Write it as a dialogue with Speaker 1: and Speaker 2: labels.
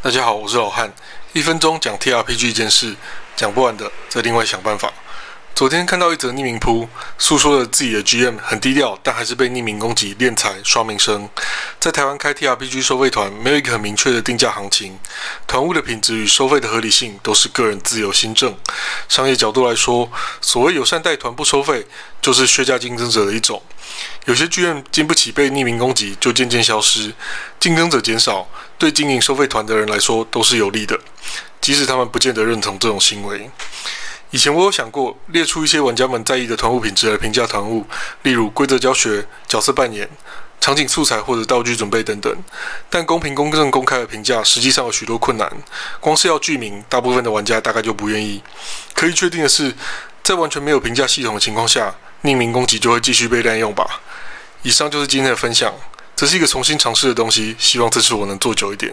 Speaker 1: 大家好，我是老汉。一分钟讲 TRPG 一件事，讲不完的再另外想办法。昨天看到一则匿名铺，诉说了自己的 GM 很低调，但还是被匿名攻击、敛财、刷名声。在台湾开 TRPG 收费团，没有一个很明确的定价行情，团务的品质与收费的合理性都是个人自由心证。商业角度来说，所谓友善带团不收费，就是削价竞争者的一种。有些剧院经不起被匿名攻击，就渐渐消失，竞争者减少，对经营收费团的人来说都是有利的，即使他们不见得认同这种行为。以前我有想过列出一些玩家们在意的团务品质来评价团务，例如规则教学、角色扮演、场景素材或者道具准备等等。但公平、公正、公开的评价实际上有许多困难，光是要具名，大部分的玩家大概就不愿意。可以确定的是，在完全没有评价系统的情况下，匿名攻击就会继续被滥用吧。以上就是今天的分享，这是一个重新尝试的东西，希望这次我能做久一点。